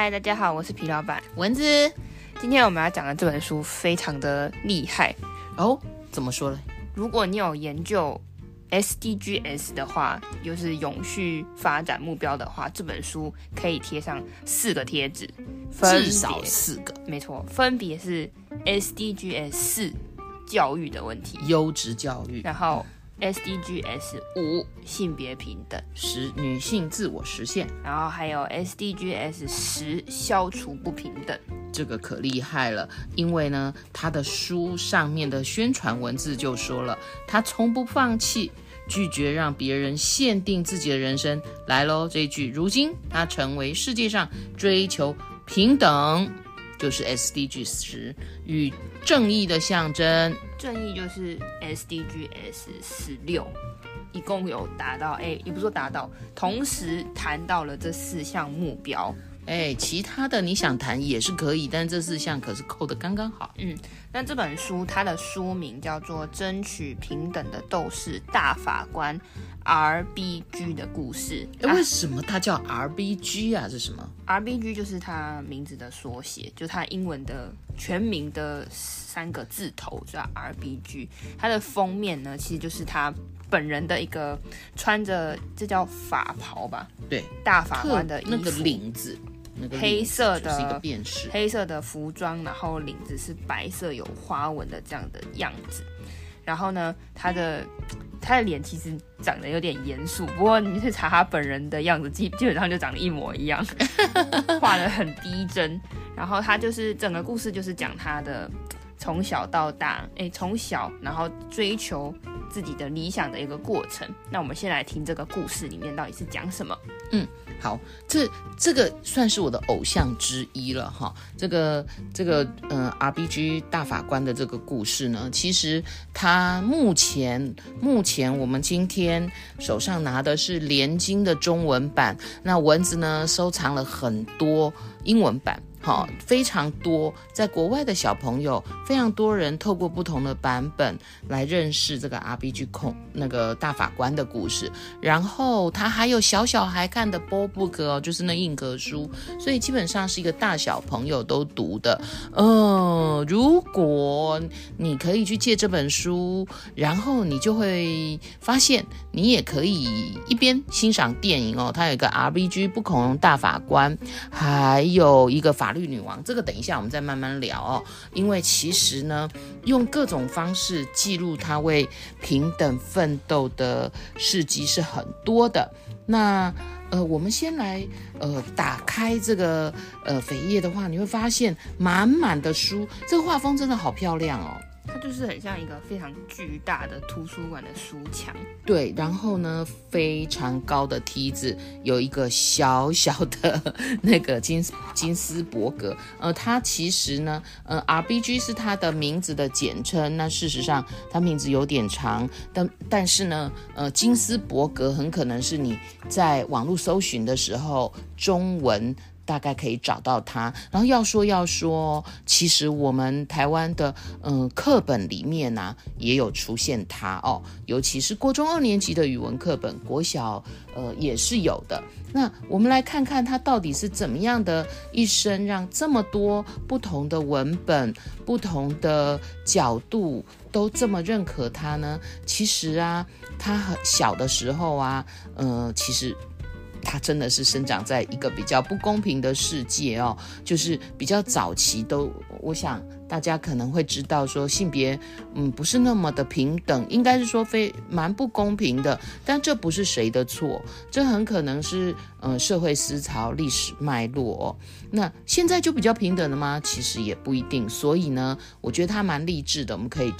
嗨，大家好，我是皮老板。蚊子。今天我们要讲的这本书非常的厉害。哦，怎么说呢？如果你有研究 SDGs 的话，就是永续发展目标的话，这本书可以贴上四个贴纸，至少四个，没错，分别是 SDGs 四教育的问题，优质教育，然后 SDGs 五性别平等，十女性自我实现，然后还有 SDGs 十消除不平等。这个可厉害了，因为呢，他的书上面的宣传文字就说了，他从不放弃，拒绝让别人限定自己的人生。来喽，这一句，如今他成为世界上追求平等，就是 SDG 十与正义的象征。正义就是 SDGs 十六，一共有达到，哎，也不说达到，同时谈到了这四项目标。哎，其他的你想谈也是可以，但这四项可是扣的刚刚好。嗯，那这本书它的书名叫做《争取平等的斗士大法官 RBG 的故事》。哎，为什么它叫 RBG 啊？这是什么？RBG 就是它名字的缩写，就是它英文的全名的三个字头叫 RBG。它的封面呢，其实就是它本人的一个穿着这叫法袍吧？对，大法官的衣服，那个领子。黑色的，一个辨识，黑色的服装，然后领子是白色有花纹的这样的样子。然后呢，他的 他的脸其实长得有点严肃，不过你去查他本人的样子，基基本上就长得一模一样，画得很逼真。然后他就是整个故事就是讲他的从小到大，哎，从小然后追求自己的理想的一个过程。那我们先来听这个故事里面到底是讲什么？嗯。好，这这个算是我的偶像之一了哈。这个这个嗯，RBG 大法官的这个故事呢，其实他目前目前我们今天手上拿的是连经的中文版，那蚊子呢收藏了很多英文版。好，非常多，在国外的小朋友，非常多人透过不同的版本来认识这个 RBG 控那个大法官的故事。然后他还有小小孩看的 BookBook 哦，就是那硬格书，所以基本上是一个大小朋友都读的。呃，如果你可以去借这本书，然后你就会发现，你也可以一边欣赏电影哦，它有一个 RBG 不恐龙大法官，还有一个法。法律女王，这个等一下我们再慢慢聊哦。因为其实呢，用各种方式记录她为平等奋斗的事迹是很多的。那呃，我们先来呃打开这个呃扉页的话，你会发现满满的书，这个画风真的好漂亮哦。它就是很像一个非常巨大的图书馆的书墙，对。然后呢，非常高的梯子，有一个小小的 那个金金斯伯格。呃，它其实呢，呃，RBG 是它的名字的简称。那事实上，它名字有点长，但但是呢，呃，金斯伯格很可能是你在网络搜寻的时候中文。大概可以找到它。然后要说要说，其实我们台湾的嗯课本里面呢、也有出现它哦，尤其是国中二年级的语文课本，国小呃也是有的。那我们来看看它到底是怎么样的一生，让这么多不同的文本、不同的角度都这么认可它呢？其实啊，它很小的时候啊，呃，其实。他真的是生长在一个比较不公平的世界哦，就是比较早期都，我想大家可能会知道说性别，嗯，不是那么的平等，应该是说非蛮不公平的。但这不是谁的错，这很可能是呃社会思潮、历史脉络。那现在就比较平等了吗？其实也不一定。所以呢，我觉得他蛮励志的，我们可以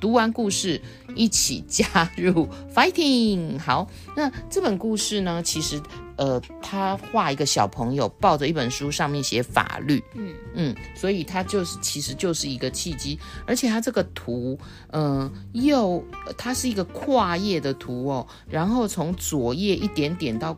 读完故事一起加入 fighting。好，那这本故事呢，其实呃，他画一个小朋友抱着一本书，上面写法律，嗯嗯，所以他就是其实就是一个契机，而且他这个图，嗯、呃，又它是一个跨页的图哦，然后从左页一点点到。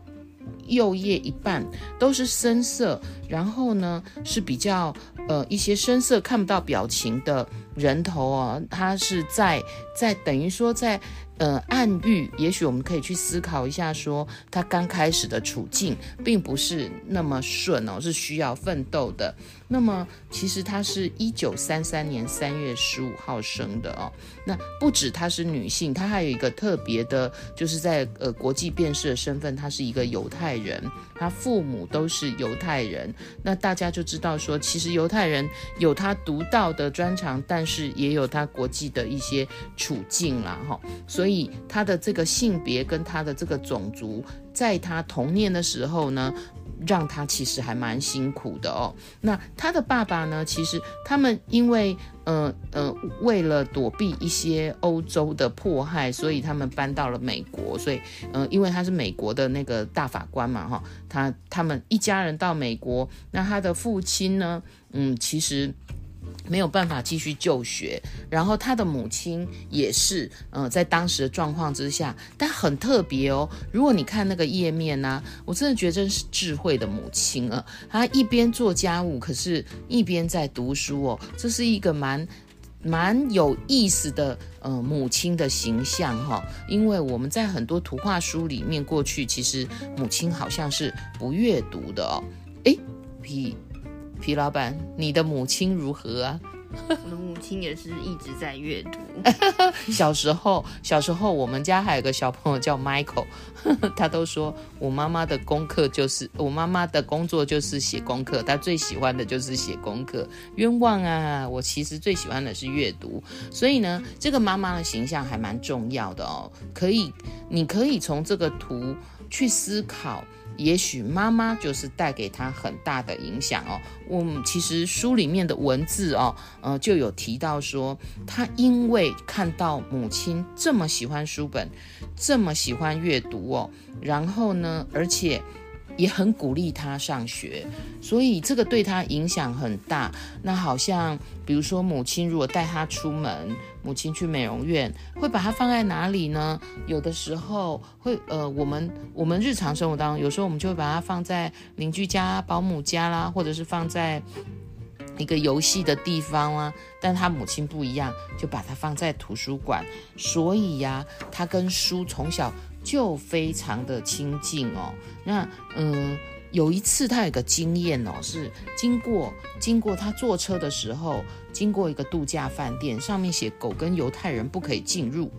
右叶一半都是深色，然后呢是比较呃一些深色看不到表情的人头啊，它是在在等于说在。呃，暗喻，也许我们可以去思考一下说，他刚开始的处境并不是那么顺哦，是需要奋斗的。那么，其实他是一九三三年三月十五号生的哦。那不止她是女性，她还有一个特别的，就是在呃国际辨识的身份，她是一个犹太人，她父母都是犹太人。那大家就知道说，其实犹太人有他独到的专长，但是也有他国际的一些处境啦，哈。所以。以他的这个性别跟他的这个种族，在他童年的时候呢，让他其实还蛮辛苦的哦。那他的爸爸呢，其实他们因为呃呃，为了躲避一些欧洲的迫害，所以他们搬到了美国。所以呃，因为他是美国的那个大法官嘛，哈，他他们一家人到美国，那他的父亲呢，嗯，其实。没有办法继续就学，然后他的母亲也是，呃，在当时的状况之下，但很特别哦。如果你看那个页面呢、我真的觉得真是智慧的母亲啊。她一边做家务，可是一边在读书哦。这是一个蛮蛮有意思的，呃，母亲的形象哈、因为我们在很多图画书里面，过去其实母亲好像是不阅读的哦。诶，P。皮老板，你的母亲如何啊？我的母亲也是一直在阅读。小时候，小时候我们家还有个小朋友叫 Michael，他都说我妈妈的功课就是我妈妈的工作就是写功课，他最喜欢的就是写功课。冤枉啊！我其实最喜欢的是阅读。所以呢，这个妈妈的形象还蛮重要的哦。可以，你可以从这个图去思考。也许妈妈就是带给他很大的影响哦。我们其实书里面的文字哦，呃，就有提到说，他因为看到母亲这么喜欢书本，这么喜欢阅读哦，然后呢，而且。也很鼓励他上学，所以这个对他影响很大。那好像比如说，母亲如果带他出门，母亲去美容院，会把他放在哪里呢？有的时候会，呃，我们我们日常生活当中，有时候我们就会把他放在邻居家、保姆家啦，或者是放在一个游戏的地方啦。但他母亲不一样，就把他放在图书馆。所以呀，他跟书从小。就非常的亲近哦。那嗯，有一次他有个经验哦，是经过经过他坐车的时候，经过一个度假饭店，上面写狗跟犹太人不可以进入。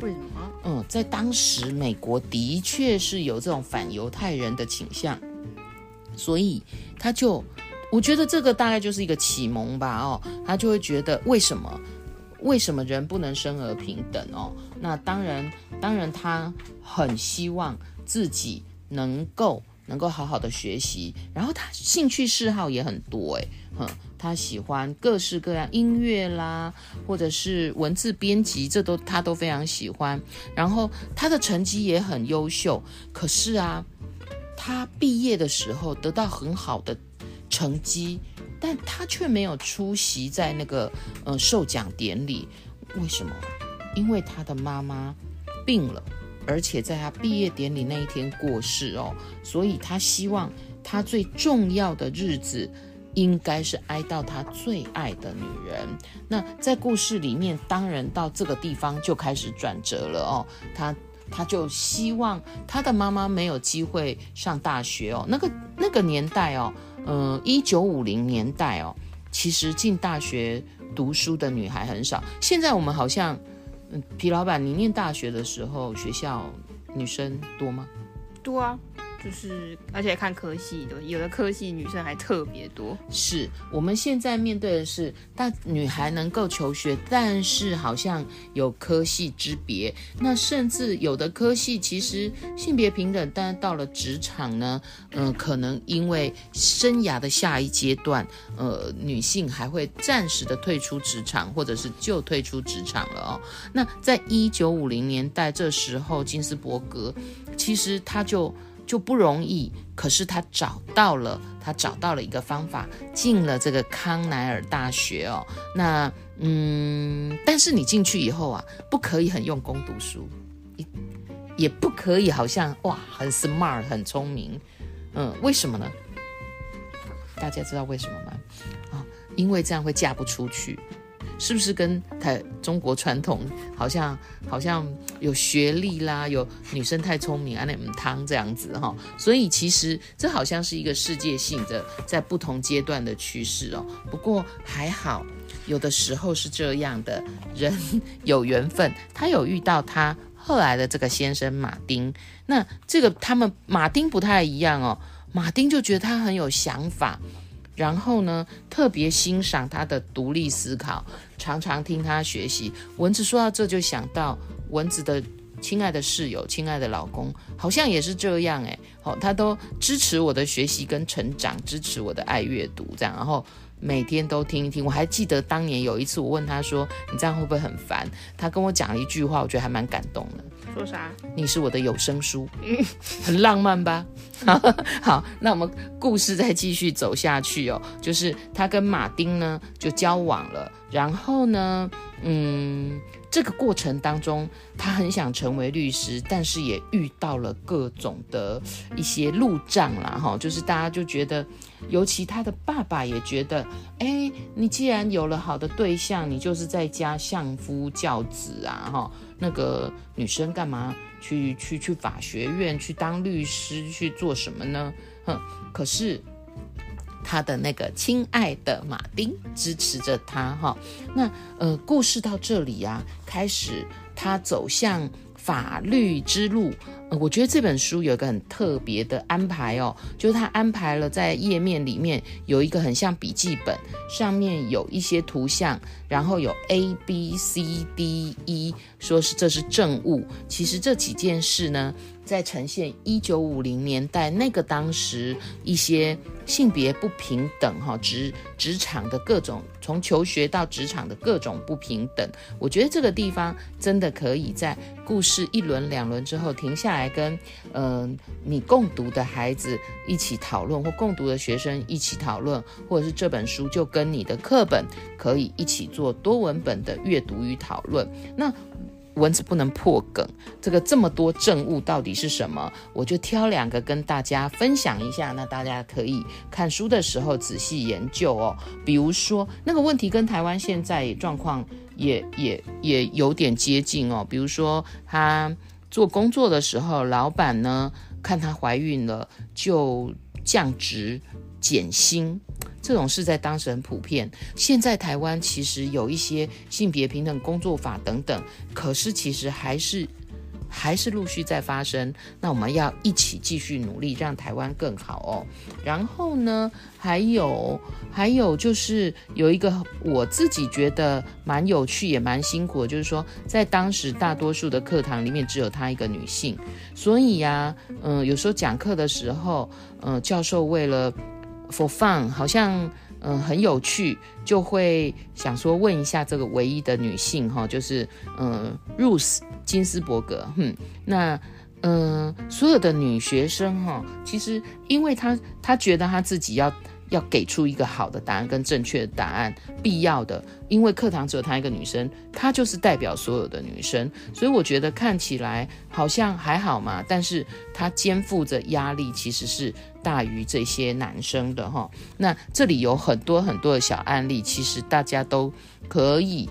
为什么？嗯，在当时美国的确是有这种反犹太人的倾向，所以他就我觉得这个大概就是一个启蒙吧哦，他就会觉得为什么？为什么人不能生而平等哦？那当然，当然，他很希望自己能够能够好好的学习，然后他兴趣嗜好也很多诶，哼，他喜欢各式各样音乐啦，或者是文字编辑，这都他都非常喜欢。然后他的成绩也很优秀，可是啊，他毕业的时候得到很好的成绩。但他却没有出席在那个呃授奖典礼，为什么？因为他的妈妈病了，而且在他毕业典礼那一天过世哦，所以他希望他最重要的日子应该是哀悼他最爱的女人。那在故事里面，当然到这个地方就开始转折了哦，他他就希望他的妈妈没有机会上大学哦，那个那个年代哦。嗯，一九五零年代哦，其实进大学读书的女孩很少。现在我们好像，皮老板，你念大学的时候，学校女生多吗？多啊，就是而且看科系的，有的科系女生还特别多。是我们现在面对的是大女孩能够求学，但是好像有科系之别。那甚至有的科系其实性别平等，但到了职场呢，嗯、可能因为生涯的下一阶段，呃，女性还会暂时的退出职场，或者是就退出职场了哦。那在一九五零年代这时候，金斯伯格其实他就。就不容易，可是他找到了，他找到了一个方法，进了这个康奈尔大学哦。那嗯，但是你进去以后啊，不可以很用功读书，也也不可以好像哇很 smart 很聪明，嗯，为什么呢？大家知道为什么吗？啊、因为这样会嫁不出去。是不是跟台中国传统好像好像有学历啦，有女生太聪明啊，那汤这样子哈？所以其实这好像是一个世界性的，在不同阶段的趋势哦。不过还好，有的时候是这样的，人有缘分，他有遇到他后来的这个先生马丁。那这个他们马丁不太一样哦，马丁就觉得他很有想法。然后呢，特别欣赏他的独立思考，常常听他学习。蚊子说到这就想到蚊子的亲爱的室友、亲爱的老公，好像也是这样诶。好，他都支持我的学习跟成长，支持我的爱阅读，这样，然后每天都听一听。我还记得当年有一次，我问他说：“你这样会不会很烦？”他跟我讲了一句话，我觉得还蛮感动的。说啥？你是我的有声书，嗯很浪漫吧？好，那我们故事再继续走下去哦。就是他跟马丁呢就交往了，然后呢，嗯，这个过程当中，他很想成为律师，但是也遇到了各种的一些路障啦。哈。就是大家就觉得，尤其他的爸爸也觉得，哎，你既然有了好的对象，你就是在家相夫教子啊，哈。那个女生干嘛去去去法学院去当律师去做什么呢？哼，可是他的那个亲爱的马丁支持着他哈。那呃，故事到这里啊，开始他走向法律之路。我觉得这本书有一个很特别的安排哦，就是他安排了在页面里面有一个很像笔记本，上面有一些图像，然后有 A B C D E，说是这是证物。其实这几件事呢，在呈现一九五零年代那个当时一些性别不平等哈，职职场的各种，从求学到职场的各种不平等。我觉得这个地方真的可以在故事一轮两轮之后停下来。跟嗯、你共读的孩子一起讨论，或共读的学生一起讨论，或者是这本书就跟你的课本可以一起做多文本的阅读与讨论。那蚊子不能破梗，这个这么多证物到底是什么？我就挑两个跟大家分享一下，那大家可以看书的时候仔细研究哦。比如说那个问题跟台湾现在状况也也也有点接近哦。比如说他。做工作的时候，老板呢看她怀孕了，就降职减薪，这种事在当时很普遍。现在台湾其实有一些性别平等工作法等等，可是其实还是。还是陆续在发生，那我们要一起继续努力，让台湾更好哦。然后呢，还有还有就是有一个我自己觉得蛮有趣也蛮辛苦的，就是说在当时大多数的课堂里面只有她一个女性，所以呀、嗯、有时候讲课的时候，嗯、教授为了 for fun，好像。嗯，很有趣，就会想说问一下这个唯一的女性哈，就是嗯，Ruth 金斯伯格，哼，那嗯，所有的女学生哈，其实因为她她觉得她自己要。要给出一个好的答案跟正确的答案，必要的，因为课堂只有她一个女生，她就是代表所有的女生，所以我觉得看起来好像还好嘛，但是她肩负着压力其实是大于这些男生的哈。那这里有很多很多的小案例，其实大家都可以。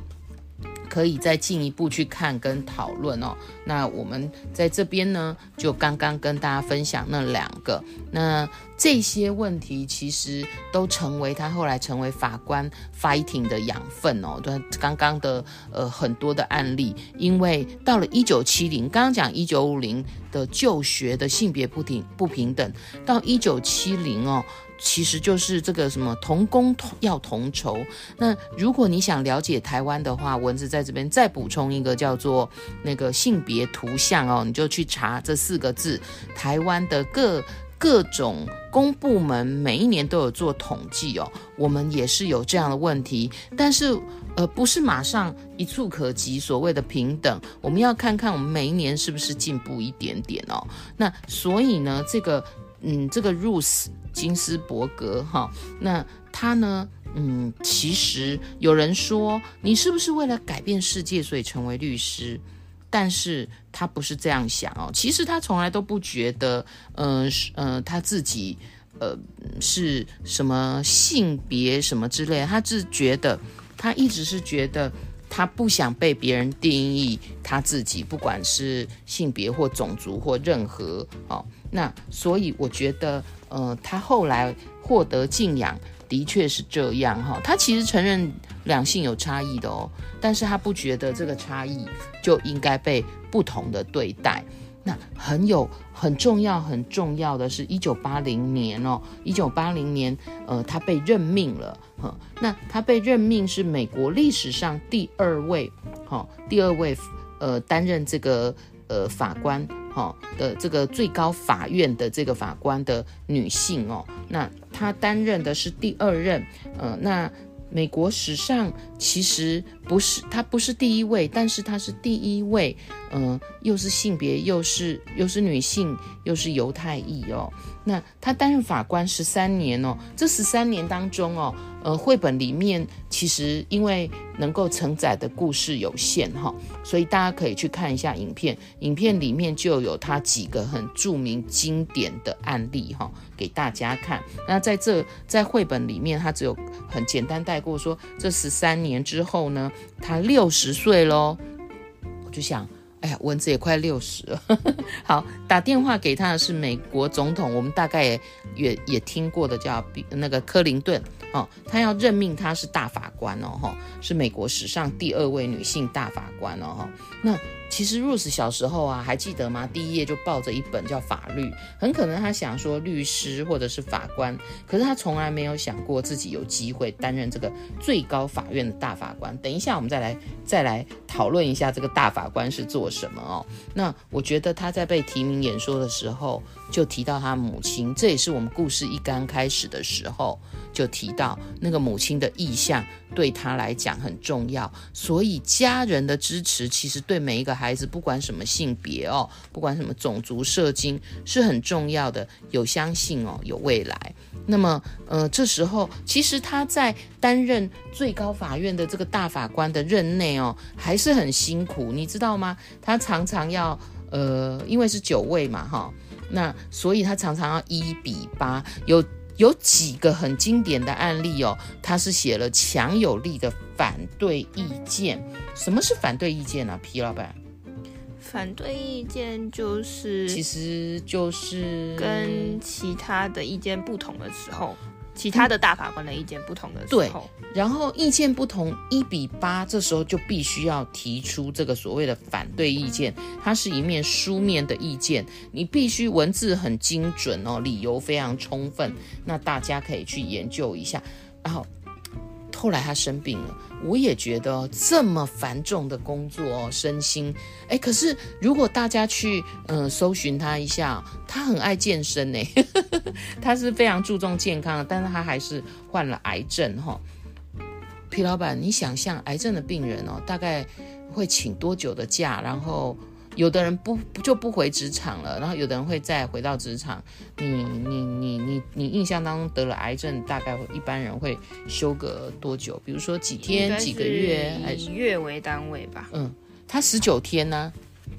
可以再进一步去看跟讨论哦。那我们在这边呢，就刚刚跟大家分享那两个。那这些问题其实都成为他后来成为法官 fighting 的养分哦。对，刚刚的呃很多的案例，因为到了一九七零，刚刚讲一九五零的就学的性别不平不平等，到一九七零哦。其实就是这个什么同工同要同酬。那如果你想了解台湾的话，蚊子在这边再补充一个叫做那个性别图像哦，你就去查这四个字。台湾的各各种公部门每一年都有做统计哦，我们也是有这样的问题，但是呃不是马上一触可及所谓的平等，我们要看看我们每一年是不是进步一点点哦。那所以呢，这个嗯这个 Ruth。金斯伯格，哈，那他呢？嗯，其实有人说，你是不是为了改变世界，所以成为律师？但是他不是这样想哦。其实他从来都不觉得，呃，呃，他自己，呃，是什么性别什么之类。他只觉得，他一直是觉得，他不想被别人定义他自己，不管是性别或种族或任何哦。那所以我觉得。呃，他后来获得敬仰，的确是这样哈。他其实承认两性有差异的哦，但是他不觉得这个差异就应该被不同的对待。那很有很重要很重要的是，一九八零年哦，一九八零年，呃，他被任命了。哈，那他被任命是美国历史上第二位，哈，第二位，呃，担任这个呃法官。好的，这个最高法院的这个法官的女性哦，那她担任的是第二任，呃，那美国史上其实不是他不是第一位，但是他是第一位，嗯、又是性别又是又是女性又是犹太裔哦，那他担任法官十三年哦，这十三年当中哦。呃，绘本里面其实因为能够承载的故事有限哈，所以大家可以去看一下影片。影片里面就有他几个很著名经典的案例哈，给大家看。那在这在绘本里面，他只有很简单带过说，这十三年之后呢，他六十岁喽。我就想，哎呀，蚊子也快六十了。好，打电话给他的是美国总统，我们大概也也也听过的叫比那个克林顿。哦，他要任命他是大法官哦，哈，是美国史上第二位女性大法官哦，哈。那其实 Ruth 小时候啊，还记得吗？第一页就抱着一本叫法律，很可能他想说律师或者是法官，可是他从来没有想过自己有机会担任这个最高法院的大法官。等一下我们再来再来讨论一下这个大法官是做什么哦。那我觉得他在被提名演说的时候，就提到他母亲，这也是我们故事一刚开始的时候就提到那个母亲的意向对他来讲很重要，所以家人的支持其实对每一个孩子，不管什么性别哦，不管什么种族、社经是很重要的，有相信哦，有未来。那么，呃，这时候其实他在担任最高法院的这个大法官的任内哦，还是很辛苦，你知道吗？他常常要呃，因为是九位嘛，哈。那所以他常常要一比八，有有几个很经典的案例哦，他是写了强有力的反对意见。什么是反对意见呢？皮老板，反对意见就是，其实就是跟其他的意见不同的时候。其他的大法官的意见不同的时候，对，然后意见不同一比八，这时候就必须要提出这个所谓的反对意见，它是一面书面的意见，你必须文字很精准哦，理由非常充分，那大家可以去研究一下，然后。后来他生病了，我也觉得这么繁重的工作，身心哎，可是如果大家去嗯、搜寻他一下，他很爱健身呢，他是非常注重健康的，但是他还是患了癌症哈、皮老板，你想象癌症的病人哦，大概会请多久的假？然后。有的人不就不回职场了，然后有的人会再回到职场。你你你你你印象当中得了癌症，大概一般人会休个多久？比如说几天、几个月，以月为单位吧。嗯，他十九天呢，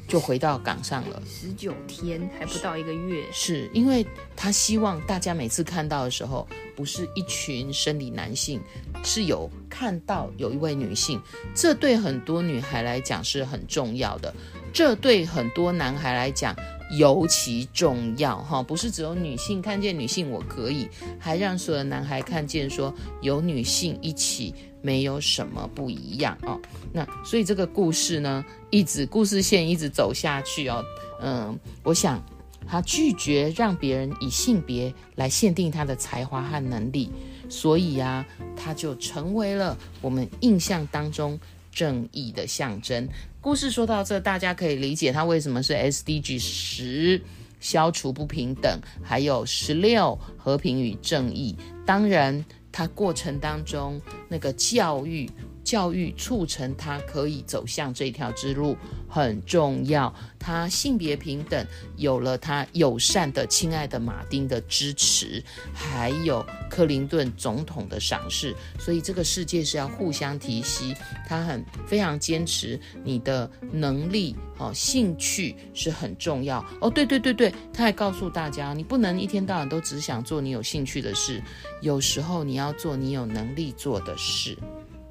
就回到岗上了。十九天还不到一个月，是因为他希望大家每次看到的时候，不是一群生理男性，是有看到有一位女性，这对很多女孩来讲是很重要的。这对很多男孩来讲尤其重要哈，不是只有女性看见女性我可以，还让所有男孩看见说有女性一起没有什么不一样哦。那所以这个故事呢，一直故事线一直走下去哦。嗯，我想他拒绝让别人以性别来限定他的才华和能力，所以呀，它就成为了我们印象当中正义的象征。故事说到这，大家可以理解它为什么是 SDG 十，消除不平等，还有十六和平与正义。当然，它过程当中那个教育。教育促成他可以走向这条之路很重要。他性别平等，有了他友善的、亲爱的马丁的支持，还有克林顿总统的赏识，所以这个世界是要互相提携。他很非常坚持你的能力哦，兴趣是很重要哦。对对对对，他还告诉大家，你不能一天到晚都只想做你有兴趣的事，有时候你要做你有能力做的事。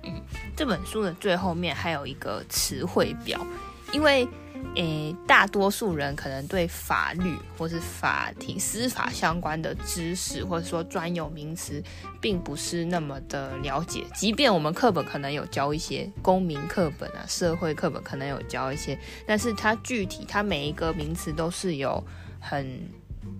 嗯，这本书的最后面还有一个词汇表，因为诶，大多数人可能对法律或是法庭、司法相关的知识，或者说专有名词，并不是那么的了解。即便我们课本可能有教一些，公民课本啊、社会课本可能有教一些，但是它具体，它每一个名词都是有很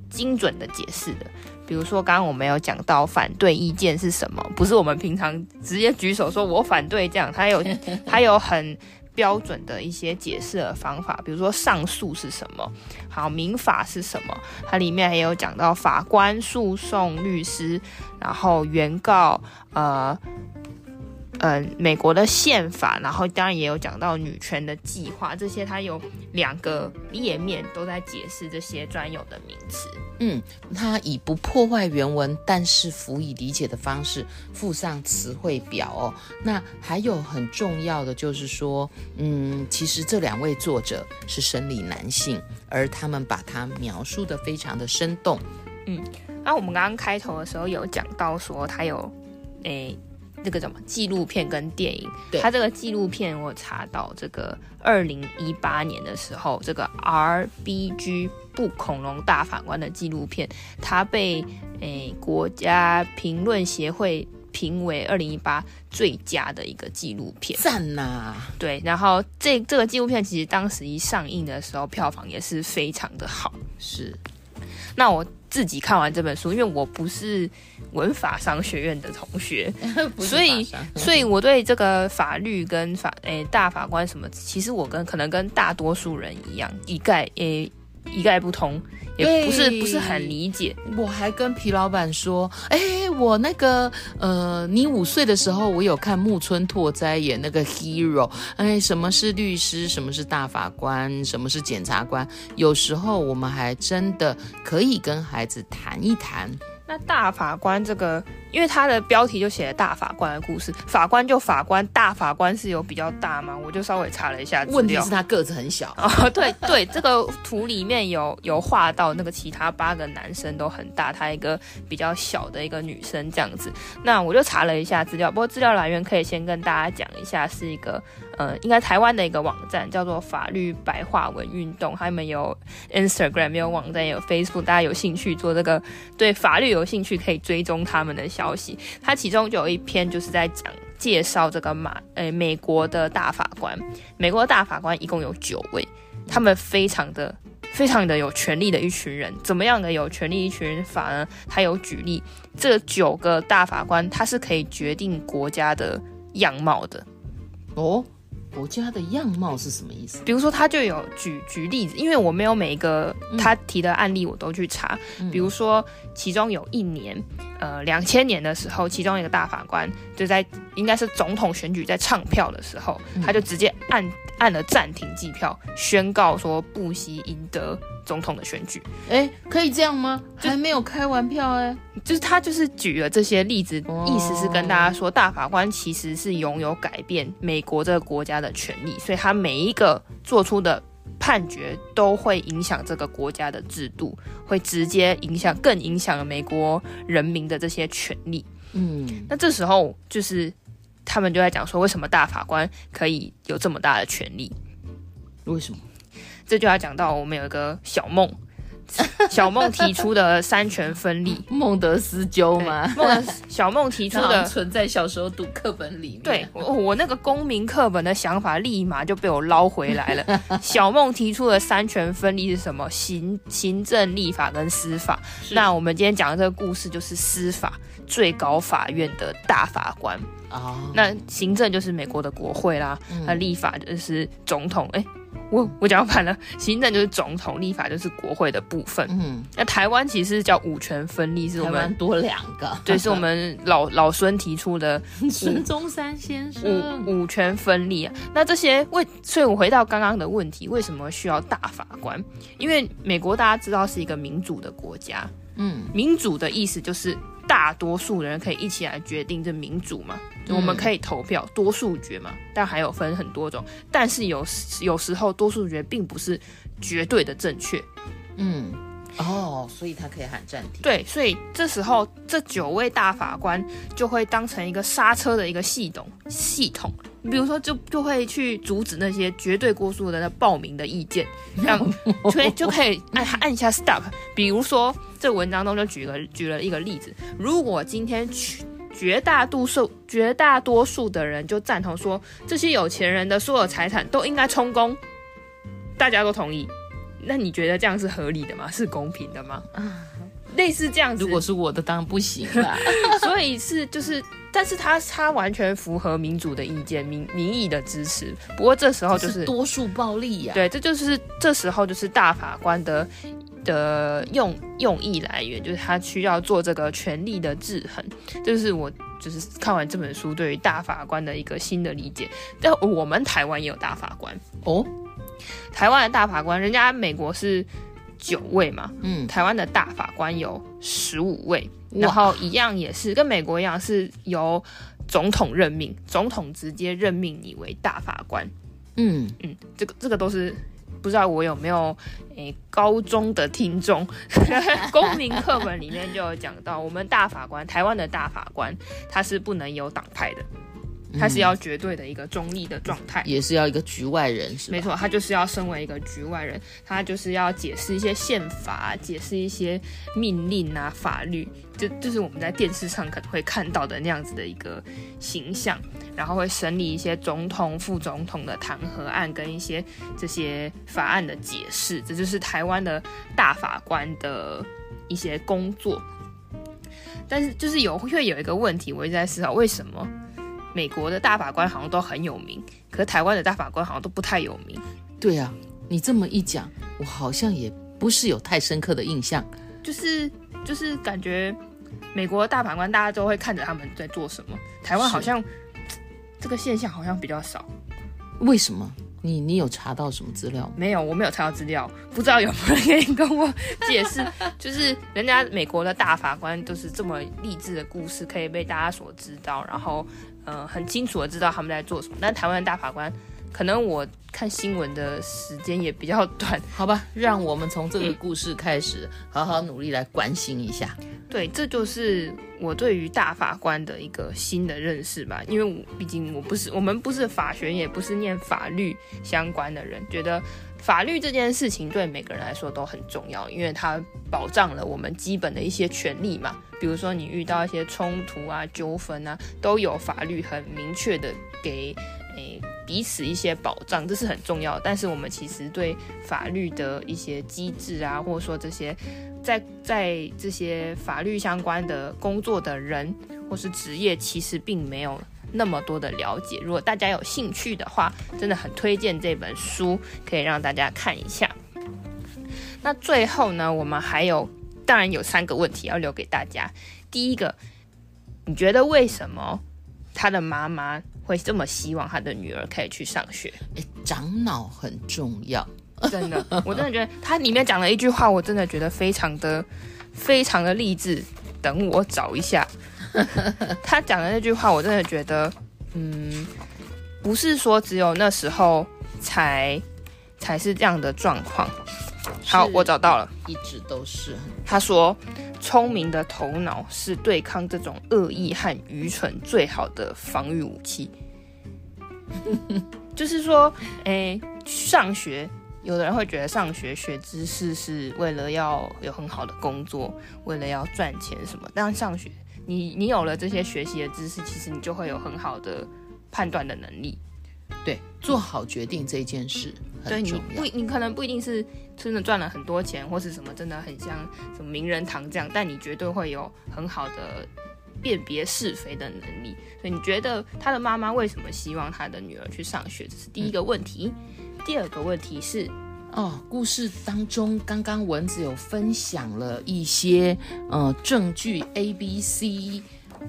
精准的解释的。比如说，刚刚我们有讲到反对意见是什么，不是我们平常直接举手说我反对这样，它有 它有很标准的一些解释的方法。比如说上诉是什么，好，民法是什么，它里面也有讲到法官、诉讼、律师，然后原告，呃。嗯，美国的宪法，然后当然也有讲到女权的计划，这些它有两个页面都在解释这些专有的名词。嗯，它以不破坏原文，但是辅以理解的方式附上词汇表哦。那还有很重要的就是说，嗯，其实这两位作者是生理男性，而他们把它描述的非常的生动。嗯，那我们刚刚开头的时候有讲到说，他有诶。这个什么纪录片跟电影？对，他这个纪录片我查到，这个二零一八年的时候，这个 RBG 不恐龙大法官的纪录片，它被诶国家评论协会评为二零一八最佳的一个纪录片，赞呐、啊！对，然后这这个纪录片其实当时一上映的时候，票房也是非常的好。是，那我。自己看完这本书，因为我不是文法商学院的同学，所以所以我对这个法律跟法诶、欸、大法官什么，其实我跟可能跟大多数人一样，一概诶。欸一概不通，也不是不是很理解。我还跟皮老板说，哎，我那个呃，你五岁的时候，我有看木村拓哉演那个 Hero，哎，什么是律师，什么是大法官，什么是检察官？有时候我们还真的可以跟孩子谈一谈。那大法官这个，因为他的标题就写了大法官的故事，法官就法官，大法官是有比较大吗？我就稍微查了一下，问题是他个子很小。哦，对对，这个图里面有有画到那个其他八个男生都很大，他一个比较小的一个女生这样子。那我就查了一下资料，不过资料来源可以先跟大家讲一下，是一个。呃，应该台湾的一个网站叫做法律白话文运动，他们有 Instagram，有网站，有 Facebook，大家有兴趣做这个对法律有兴趣可以追踪他们的消息。它其中就有一篇就是在讲介绍这个马，呃，美国的大法官。美国的大法官一共有九位，他们非常的非常的有权力的一群人。怎么样的有权力一群人法呢？他有举例，这九个大法官他是可以决定国家的样貌的哦。国家的样貌是什么意思？比如说，他就有举举例子，因为我没有每一个他提的案例我都去查。嗯、比如说，其中有一年，呃，两千年的时候，其中一个大法官就在应该是总统选举在唱票的时候，他就直接按按了暂停计票，宣告说不惜赢得总统的选举。哎，可以这样吗？还没有开完票哎。就是他就是举了这些例子，意思是跟大家说，大法官其实是拥有改变美国这个国家的权利，所以他每一个做出的判决都会影响这个国家的制度，会直接影响，更影响了美国人民的这些权利。嗯，那这时候就是他们就在讲说，为什么大法官可以有这么大的权利？为什么？这就要讲到我们有一个小梦。小梦提出的三权分立，孟德斯鸠吗？孟小梦提出的 存在小时候读课本里面。对，我我那个公民课本的想法立马就被我捞回来了。小梦提出的三权分立是什么？行行政、立法跟司法。那我们今天讲的这个故事就是司法，最高法院的大法官啊。Oh. 那行政就是美国的国会啦，那、嗯、立法就是总统。哎。我我讲反了，行政就是总统，立法就是国会的部分。嗯，那台湾其实叫五权分立，是我们多两个，对，是我们老老孙提出的 孙中山先生五五权分立啊。那这些为，所以我回到刚刚的问题，为什么需要大法官？因为美国大家知道是一个民主的国家，嗯，民主的意思就是。大多数人可以一起来决定这民主嘛？我们可以投票，多数决嘛。但还有分很多种，但是有有时候多数决并不是绝对的正确。嗯，哦，所以他可以喊暂停。对，所以这时候这九位大法官就会当成一个刹车的一个系统系统。比如说就，就就会去阻止那些绝对过数人的报名的意见，这样所以就可以按按一下 stop。比如说。这文章中就举个举了一个例子，如果今天绝大多数绝大多数的人就赞同说，这些有钱人的所有财产都应该充公，大家都同意，那你觉得这样是合理的吗？是公平的吗？类似这样子，如果是我的，当然不行了。所以是就是，但是他他完全符合民主的意见，民民意的支持。不过这时候就是，是多数暴力呀、啊。对，这就是这时候就是大法官的的用用意来源，就是他需要做这个权力的制衡。这就是我就是看完这本书对于大法官的一个新的理解。但我们台湾也有大法官哦，台湾的大法官，人家美国是。九位嘛，嗯，台湾的大法官有十五位，然后一样也是跟美国一样，是由总统任命，总统直接任命你为大法官，嗯嗯，这个这个都是不知道我有没有诶、欸、高中的听众，公民课本里面就有讲到，我们大法官，台湾的大法官他是不能有党派的。他是要绝对的一个中立的状态，也是要一个局外人，是？没错，他就是要身为一个局外人，他就是要解释一些宪法，解释一些命令啊、法律，就就是我们在电视上可能会看到的那样子的一个形象，然后会审理一些总统、副总统的弹劾案跟一些这些法案的解释，这就是台湾的大法官的一些工作。但是就是有会有一个问题，我一直在思考为什么。美国的大法官好像都很有名，可是台湾的大法官好像都不太有名。对啊，你这么一讲，我好像也不是有太深刻的印象。就是就是感觉美国的大法官大家都会看着他们在做什么，台湾好像这个现象好像比较少。为什么？你你有查到什么资料？没有，我没有查到资料，不知道有没有人可以跟我解释。就是人家美国的大法官都是这么励志的故事，可以被大家所知道，然后。嗯，很清楚的知道他们在做什么，但台湾大法官，可能我看新闻的时间也比较短，好吧，让我们从这个故事开始，好好努力来关心一下。对，这就是我对于大法官的一个新的认识吧，因为我毕竟我不是，我们不是法学，也不是念法律相关的人，觉得。法律这件事情对每个人来说都很重要，因为它保障了我们基本的一些权利嘛。比如说你遇到一些冲突啊、纠纷啊，都有法律很明确的给诶彼此一些保障，这是很重要的。但是我们其实对法律的一些机制啊，或者说这些在在这些法律相关的工作的人或是职业，其实并没有。那么多的了解，如果大家有兴趣的话，真的很推荐这本书，可以让大家看一下。那最后呢，我们还有，当然有三个问题要留给大家。第一个，你觉得为什么他的妈妈会这么希望他的女儿可以去上学？诶，长脑很重要，真的，我真的觉得他里面讲了一句话，我真的觉得非常的非常的励志。等我找一下。他讲的那句话，我真的觉得，嗯，不是说只有那时候才才是这样的状况。好，我找到了，一直都是。他说，聪明的头脑是对抗这种恶意和愚蠢最好的防御武器。就是说，诶，上学有的人会觉得上学学知识是为了要有很好的工作，为了要赚钱什么。但上学，你你有了这些学习的知识，其实你就会有很好的判断的能力。对，做好决定这件事很重要。对，你不，你可能不一定是真的赚了很多钱，或是什么真的很像什么名人堂这样，但你绝对会有很好的辨别是非的能力。所以你觉得他的妈妈为什么希望他的女儿去上学？这是第一个问题。嗯、第二个问题是，哦，故事当中刚刚蚊子有分享了一些呃证据 A、B、C，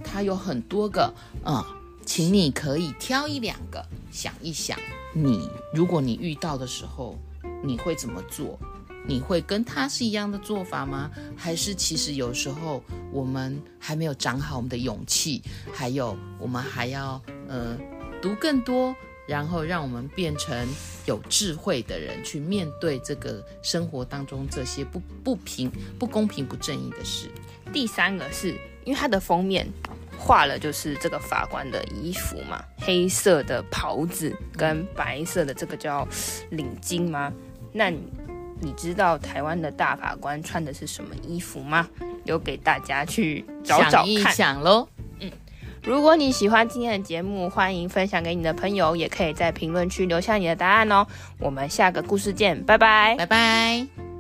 它有很多个啊。呃请你可以挑一两个想一想，你如果你遇到的时候，你会怎么做？你会跟他是一样的做法吗？还是其实有时候我们还没有长好我们的勇气，还有我们还要呃读更多，然后让我们变成有智慧的人，去面对这个生活当中这些不不平、不公平、不正义的事。第三个是因为它的封面。画了就是这个法官的衣服嘛，黑色的袍子跟白色的这个叫领巾吗？那你，知道台湾的大法官穿的是什么衣服吗？留给大家去找找看。想一想喽。嗯，如果你喜欢今天的节目，欢迎分享给你的朋友，也可以在评论区留下你的答案哦。我们下个故事见，拜拜，拜拜。